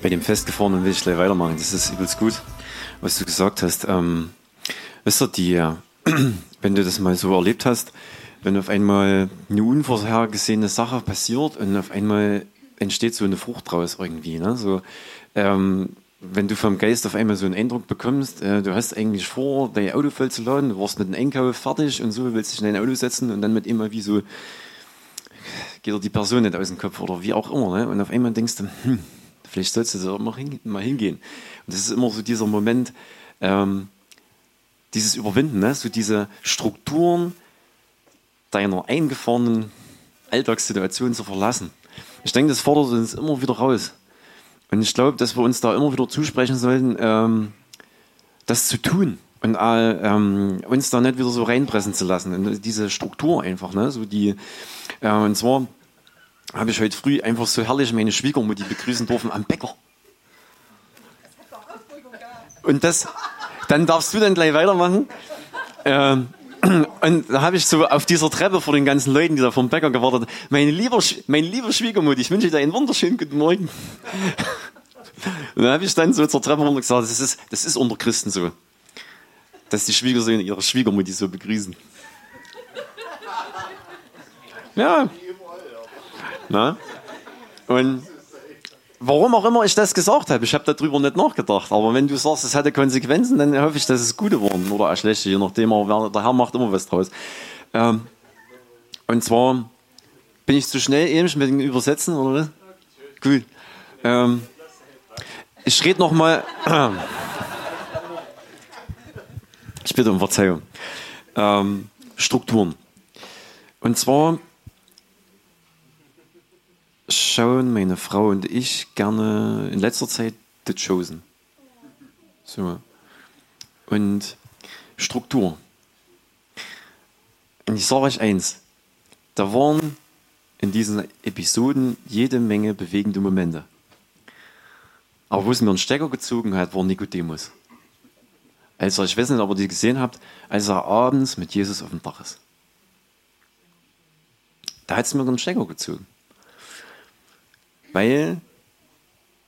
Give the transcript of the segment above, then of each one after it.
Bei dem Festgefahrenen will ich gleich weitermachen. Das ist übelst gut, was du gesagt hast. Ähm, wisst ihr, die, äh, wenn du das mal so erlebt hast, wenn auf einmal eine unvorhergesehene Sache passiert und auf einmal entsteht so eine Frucht draus irgendwie. Ne? So, ähm, wenn du vom Geist auf einmal so einen Eindruck bekommst, äh, du hast eigentlich vor, dein Auto voll zu laden, du warst mit dem Einkauf fertig und so, willst dich in dein Auto setzen und dann mit immer wie so, geht dir die Person nicht aus dem Kopf oder wie auch immer. Ne? Und auf einmal denkst du, hm, vielleicht sollst du da mal, hin, mal hingehen. Und das ist immer so dieser Moment, ähm, dieses Überwinden, ne? so diese Strukturen deiner eingefahrenen Alltagssituation zu verlassen. Ich denke, das fordert uns immer wieder raus. Und ich glaube, dass wir uns da immer wieder zusprechen sollten, ähm, das zu tun und äh, ähm, uns da nicht wieder so reinpressen zu lassen. Und diese Struktur einfach, ne? So die, äh, und zwar habe ich heute früh einfach so herrlich meine Schwiegermutti begrüßen dürfen am Bäcker. Und das, dann darfst du dann gleich weitermachen. Ähm, und da habe ich so auf dieser Treppe vor den ganzen Leuten, die da vom Bäcker gewartet haben, meine lieber, mein lieber Schwiegermutter, ich wünsche dir einen wunderschönen guten Morgen. Und dann habe ich dann so zur Treppe runter gesagt, das ist, das ist unter Christen so, dass die Schwiegersöhne ihre Schwiegermutti so begrüßen. Ja. Na? Und warum auch immer ich das gesagt habe, ich habe darüber nicht nachgedacht. Aber wenn du sagst, es hatte Konsequenzen, dann hoffe ich, dass es gute waren oder auch schlechte, je nachdem. Aber der Herr macht immer was draus. Ähm, und zwar bin ich zu schnell eben mit dem Übersetzen, oder was? Gut. Ähm, ich rede nochmal. Ich bitte um Verzeihung. Ähm, Strukturen. Und zwar schauen meine Frau und ich gerne in letzter Zeit The Chosen. So. Und Struktur. Und ich sage euch eins, da waren in diesen Episoden jede Menge bewegende Momente. Aber wo es mir einen Stecker gezogen hat, war Nikodemus. Also ich weiß nicht, ob ihr die gesehen habt, als er abends mit Jesus auf dem Dach ist. Da hat es mir einen Stecker gezogen. Weil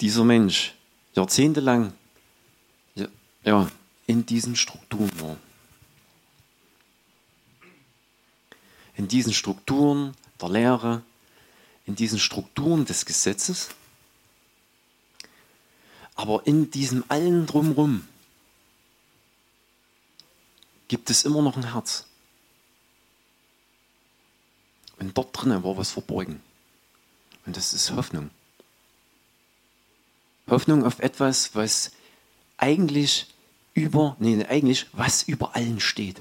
dieser Mensch jahrzehntelang ja, in diesen Strukturen war. In diesen Strukturen der Lehre, in diesen Strukturen des Gesetzes, aber in diesem allen drumherum gibt es immer noch ein Herz. Und dort drinnen war was verborgen. Und das ist Hoffnung. Hoffnung auf etwas, was eigentlich über, nee, eigentlich, was über allen steht.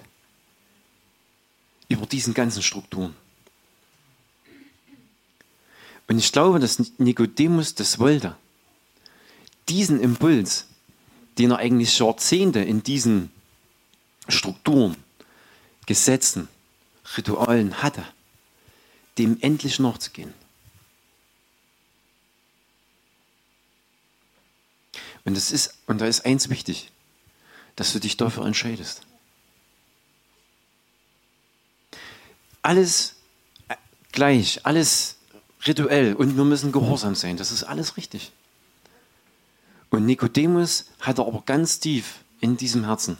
Über diesen ganzen Strukturen. Und ich glaube, dass Nikodemus das wollte. Diesen Impuls, den er eigentlich Jahrzehnte in diesen Strukturen, Gesetzen, Ritualen hatte, dem endlich nachzugehen. Und, das ist, und da ist eins wichtig, dass du dich dafür entscheidest. Alles äh, gleich, alles rituell und wir müssen gehorsam sein. Das ist alles richtig. Und Nikodemus hatte aber ganz tief in diesem Herzen,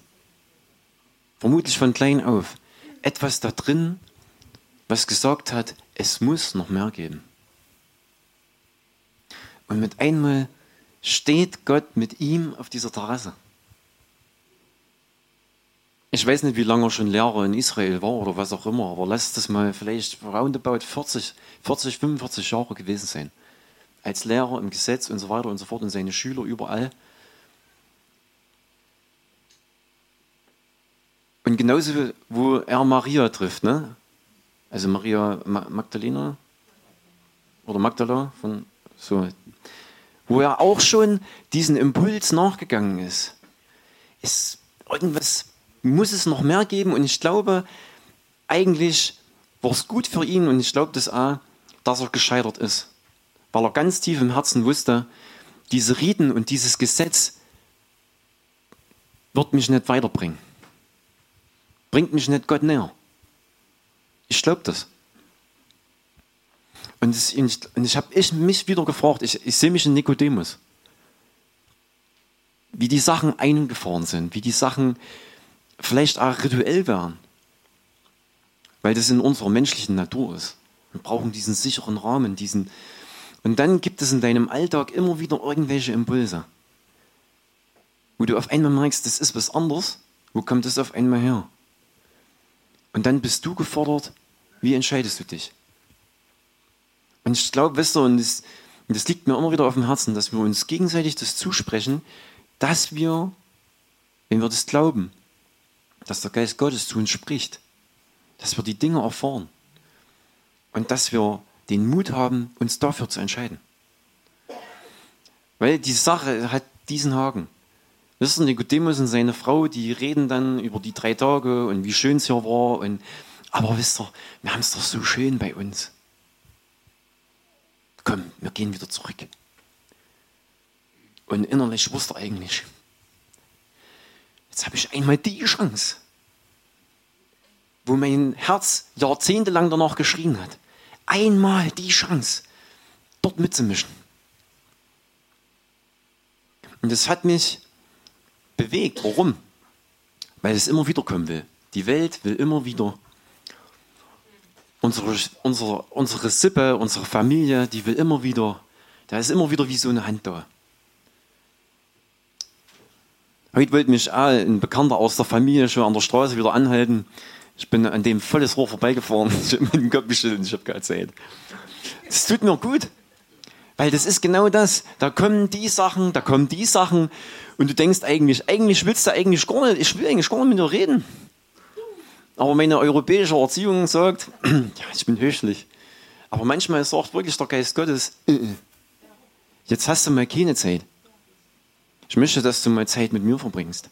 vermutlich von klein auf, etwas da drin, was gesagt hat, es muss noch mehr geben. Und mit einmal steht Gott mit ihm auf dieser Terrasse. Ich weiß nicht, wie lange er schon Lehrer in Israel war oder was auch immer, aber lass das mal vielleicht roundabout 40, 40, 45 Jahre gewesen sein. Als Lehrer im Gesetz und so weiter und so fort und seine Schüler überall. Und genauso, wo er Maria trifft, ne? Also Maria Magdalena oder Magdala von so wo er auch schon diesen Impuls nachgegangen ist. ist irgendwas muss es noch mehr geben und ich glaube, eigentlich war es gut für ihn und ich glaube das auch, dass er gescheitert ist. Weil er ganz tief im Herzen wusste, diese Riten und dieses Gesetz wird mich nicht weiterbringen. Bringt mich nicht Gott näher. Ich glaube das. Und, ich, und ich habe ich mich wieder gefragt, ich, ich sehe mich in Nikodemus. wie die Sachen eingefahren sind, wie die Sachen vielleicht auch rituell werden. Weil das in unserer menschlichen Natur ist. Wir brauchen diesen sicheren Rahmen, diesen. Und dann gibt es in deinem Alltag immer wieder irgendwelche Impulse, wo du auf einmal merkst, das ist was anderes. Wo kommt das auf einmal her? Und dann bist du gefordert, wie entscheidest du dich? Und ich glaube, weißt du, und das, und das liegt mir immer wieder auf dem Herzen, dass wir uns gegenseitig das zusprechen, dass wir, wenn wir das glauben, dass der Geist Gottes zu uns spricht, dass wir die Dinge erfahren und dass wir den Mut haben, uns dafür zu entscheiden. Weil die Sache hat diesen Haken. Wisst ihr, Nikodemus und seine Frau, die reden dann über die drei Tage und wie schön es hier war. Und, aber wisst ihr, wir haben es doch so schön bei uns. Komm, wir gehen wieder zurück. Und innerlich wusste er eigentlich, jetzt habe ich einmal die Chance, wo mein Herz jahrzehntelang danach geschrien hat. Einmal die Chance, dort mitzumischen. Und das hat mich bewegt. Warum? Weil es immer wieder kommen will. Die Welt will immer wieder unsere, unsere, unsere Sippe, unsere Familie, die will immer wieder, da ist immer wieder wie so eine Hand da. Heute wollte mich ein Bekannter aus der Familie schon an der Straße wieder anhalten. Ich bin an dem volles Rohr vorbeigefahren. Ich habe mit dem Kopf geschüttelt, ich habe keine Zeit. Das tut mir gut. Weil das ist genau das. Da kommen die Sachen, da kommen die Sachen. Und du denkst eigentlich, eigentlich willst du eigentlich gar nicht, ich will eigentlich gar nicht mit dir reden. Aber meine europäische Erziehung sagt, ich bin höchlich. Aber manchmal sagt wirklich der Geist Gottes, äh, äh, jetzt hast du mal keine Zeit. Ich möchte, dass du mal Zeit mit mir verbringst.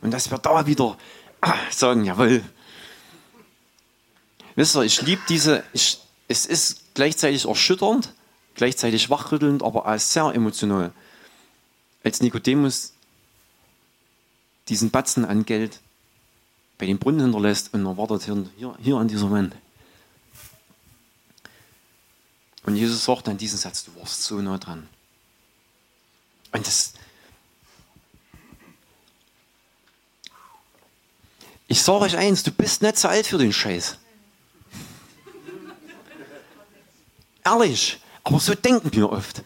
Und dass wir da wieder ah, sagen, jawohl. Wisst ihr, ich liebe diese, ich, es ist gleichzeitig erschütternd, gleichzeitig wachrüttelnd, aber auch sehr emotional. Als Nikodemus diesen Batzen an Geld bei dem Brunnen hinterlässt und er wartet hier, hier an dieser Wand. Und Jesus sagt dann diesen Satz, du warst so nah dran. Und das, ich sage euch eins, du bist nicht zu alt für den Scheiß. Ehrlich, aber so denken wir oft.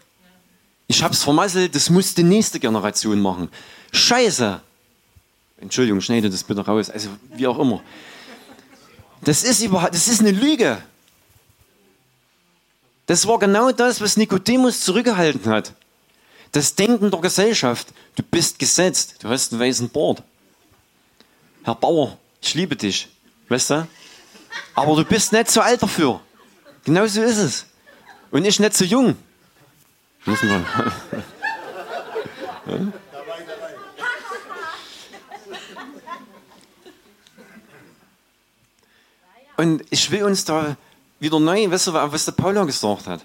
Ich hab's vermasselt, das muss die nächste Generation machen. Scheiße. Entschuldigung, schneide das bitte raus. Also wie auch immer. Das ist überhaupt, das ist eine Lüge. Das war genau das, was Nikodemus zurückgehalten hat. Das Denken der Gesellschaft. Du bist gesetzt. Du hast einen weißen Bord. Herr Bauer, ich liebe dich. Weißt du? Aber du bist nicht zu alt dafür. Genau so ist es. Und ich nicht zu jung. Müssen wir. Und ich will uns da wieder neu, weißt du, was der Paula gesagt hat.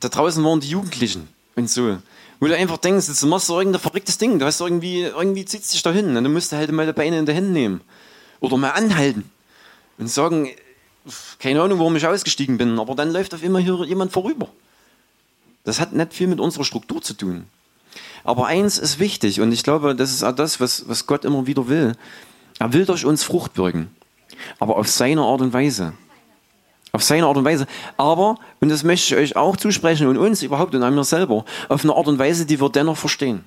Da draußen waren die Jugendlichen und so. Wo du einfach denkst, jetzt machst du irgendein verrücktes Ding, du hast irgendwie, irgendwie zieht dich da hin und dann musst du halt mal die Beine in die Hände nehmen. Oder mal anhalten und sagen, keine Ahnung, warum ich ausgestiegen bin, aber dann läuft auf immer hier jemand vorüber. Das hat nicht viel mit unserer Struktur zu tun. Aber eins ist wichtig und ich glaube, das ist auch das, was, was Gott immer wieder will. Er will durch uns Frucht bürgen aber auf seine Art und Weise. Auf seine Art und Weise. Aber, und das möchte ich euch auch zusprechen und uns überhaupt und an mir selber, auf eine Art und Weise, die wir dennoch verstehen.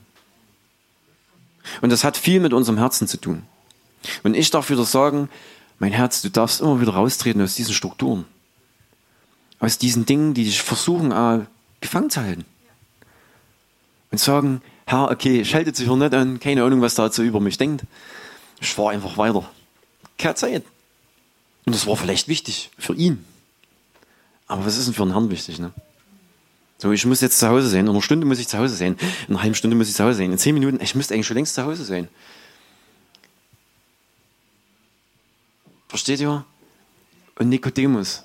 Und das hat viel mit unserem Herzen zu tun. Und ich darf wieder sagen, mein Herz, du darfst immer wieder raustreten aus diesen Strukturen. Aus diesen Dingen, die dich versuchen, äh, gefangen zu halten. Und sagen, Herr, okay, ich halte sich hier nicht an, keine Ahnung, was dazu über mich denkt. Ich fahre einfach weiter. Keine Zeit. Und das war vielleicht wichtig für ihn. Aber was ist denn für einen Herrn wichtig? Ne? So, ich muss jetzt zu Hause sein. In einer Stunde muss ich zu Hause sein. In einer halben Stunde muss ich zu Hause sein. In zehn Minuten, ich müsste eigentlich schon längst zu Hause sein. Versteht ihr? Und Nikodemus.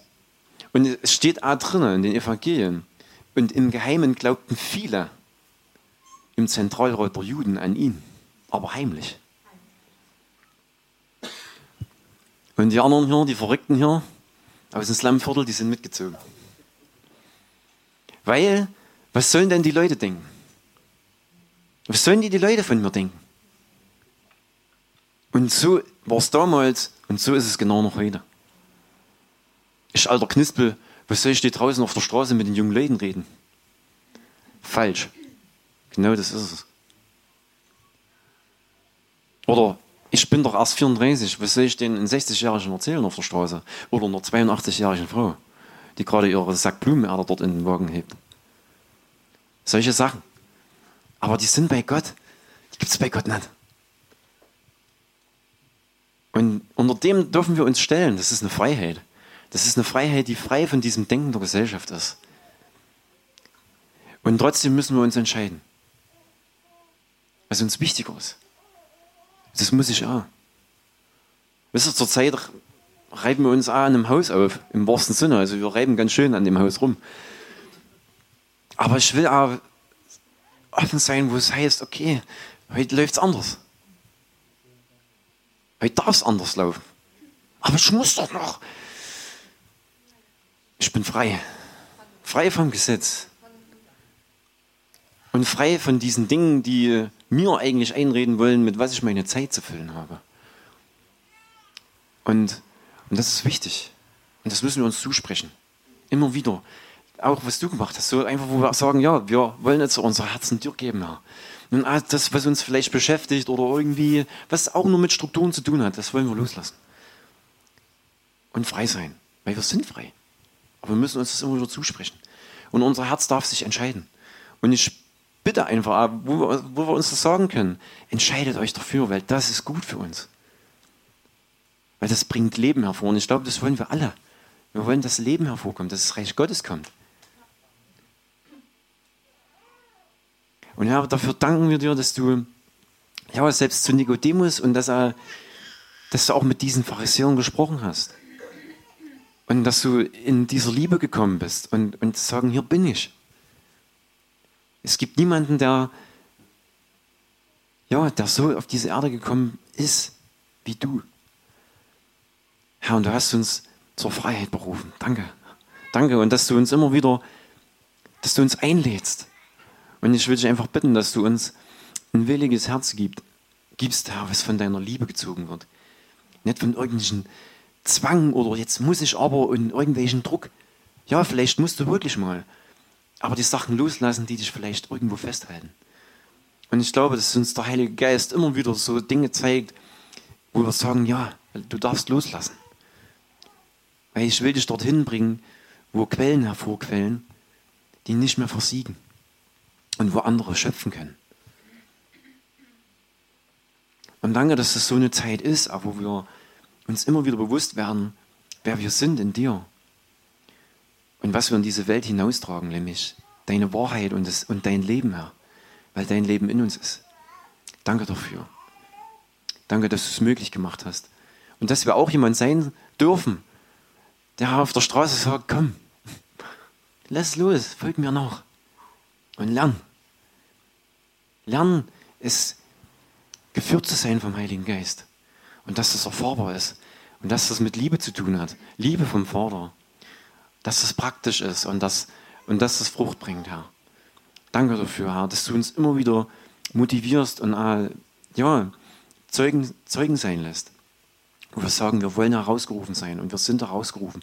Und es steht auch drinnen in den Evangelien. Und im Geheimen glaubten viele im Zentralrat der Juden an ihn, aber heimlich. Und die anderen hier, die Verrückten hier, aus dem Slumviertel, die sind mitgezogen. Weil, was sollen denn die Leute denken? Was sollen die, die Leute von mir denken? Und so war es damals und so ist es genau noch heute. Ich, alter Knispel, was soll ich dir draußen auf der Straße mit den jungen Leuten reden? Falsch. Genau das ist es. Oder ich bin doch erst 34, was soll ich einen 60-Jährigen erzählen auf der Straße? Oder einer 82-jährigen Frau, die gerade ihre Sack Blumenerde dort in den Wagen hebt. Solche Sachen. Aber die sind bei Gott. Die gibt es bei Gott nicht. Und unter dem dürfen wir uns stellen. Das ist eine Freiheit. Das ist eine Freiheit, die frei von diesem Denken der Gesellschaft ist. Und trotzdem müssen wir uns entscheiden. Was uns wichtiger ist. Das muss ich auch. Wisst ihr, zur Zeit reiben wir uns auch an einem Haus auf, im wahrsten Sinne. Also wir reiben ganz schön an dem Haus rum. Aber ich will auch offen sein, wo es heißt, okay, heute läuft es anders. Heute darf es anders laufen. Aber ich muss doch noch. Ich bin frei. Frei vom Gesetz. Und frei von diesen Dingen, die mir eigentlich einreden wollen, mit was ich meine Zeit zu füllen habe. Und, und das ist wichtig. Und das müssen wir uns zusprechen. Immer wieder. Auch was du gemacht hast. So einfach, wo wir sagen, ja, wir wollen jetzt unser Herzen dir geben, Herr. Und das, was uns vielleicht beschäftigt oder irgendwie, was auch nur mit Strukturen zu tun hat, das wollen wir loslassen. Und frei sein. Weil wir sind frei. Aber wir müssen uns das immer wieder zusprechen. Und unser Herz darf sich entscheiden. Und ich bitte einfach, wo wir, wo wir uns das sagen können, entscheidet euch dafür, weil das ist gut für uns. Weil das bringt Leben hervor. Und ich glaube, das wollen wir alle. Wir wollen, dass Leben hervorkommt, dass das Reich Gottes kommt. Und ja, dafür danken wir dir, dass du ja, selbst zu Nikodemus und dass, er, dass du auch mit diesen Pharisäern gesprochen hast. Und dass du in dieser Liebe gekommen bist und, und sagen, hier bin ich. Es gibt niemanden, der, ja, der so auf diese Erde gekommen ist wie du. Herr, und du hast uns zur Freiheit berufen. Danke. Danke. Und dass du uns immer wieder, dass du uns einlädst. Und ich will dich einfach bitten, dass du uns ein williges Herz gibst, gibst, Herr, was von deiner Liebe gezogen wird. Nicht von irgendwelchen Zwang oder jetzt muss ich aber und irgendwelchen Druck. Ja, vielleicht musst du wirklich mal. Aber die Sachen loslassen, die dich vielleicht irgendwo festhalten. Und ich glaube, dass uns der Heilige Geist immer wieder so Dinge zeigt, wo wir sagen, ja, du darfst loslassen. Weil ich will dich dorthin bringen, wo Quellen hervorquellen, die nicht mehr versiegen und wo andere schöpfen können. Und danke, dass es so eine Zeit ist, wo wir uns immer wieder bewusst werden, wer wir sind in dir und was wir in diese Welt hinaustragen, nämlich deine Wahrheit und, das, und dein Leben, Herr, weil dein Leben in uns ist. Danke dafür. Danke, dass du es möglich gemacht hast. Und dass wir auch jemand sein dürfen, der auf der Straße sagt, komm, lass los, folg mir nach und lern. Lernen ist geführt zu sein vom Heiligen Geist. Und dass das erfahrbar ist. Und dass das mit Liebe zu tun hat. Liebe vom Vater. Dass das praktisch ist und dass, und dass das Frucht bringt, Herr. Danke dafür, Herr, dass du uns immer wieder motivierst und äh, ja, Zeugen, Zeugen sein lässt. Wo wir sagen, wir wollen herausgerufen sein und wir sind herausgerufen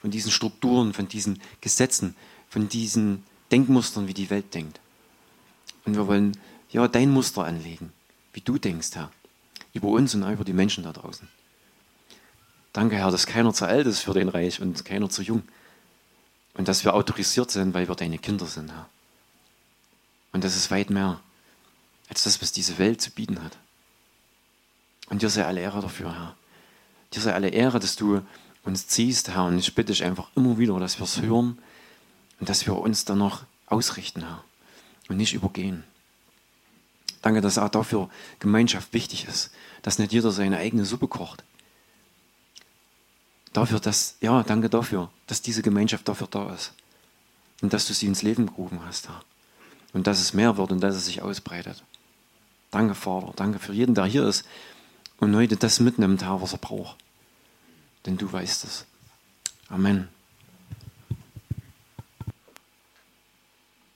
von diesen Strukturen, von diesen Gesetzen, von diesen Denkmustern, wie die Welt denkt. Und wir wollen ja, dein Muster anlegen, wie du denkst, Herr, über uns und über die Menschen da draußen. Danke, Herr, dass keiner zu alt ist für den Reich und keiner zu jung. Und dass wir autorisiert sind, weil wir deine Kinder sind, Herr. Und das ist weit mehr als das, was diese Welt zu bieten hat. Und dir sei alle Ehre dafür, Herr. Dir sei alle Ehre, dass du uns ziehst, Herr. Und ich bitte dich einfach immer wieder, dass wir es hören und dass wir uns dann noch ausrichten, Herr. Und nicht übergehen. Danke, dass auch dafür Gemeinschaft wichtig ist, dass nicht jeder seine eigene Suppe kocht. Dafür, dass, ja, danke dafür, dass diese Gemeinschaft dafür da ist. Und dass du sie ins Leben gerufen hast, Herr. Und dass es mehr wird und dass es sich ausbreitet. Danke, Vater. Danke für jeden, der hier ist und heute das mitnimmt, Herr, was er braucht. Denn du weißt es. Amen.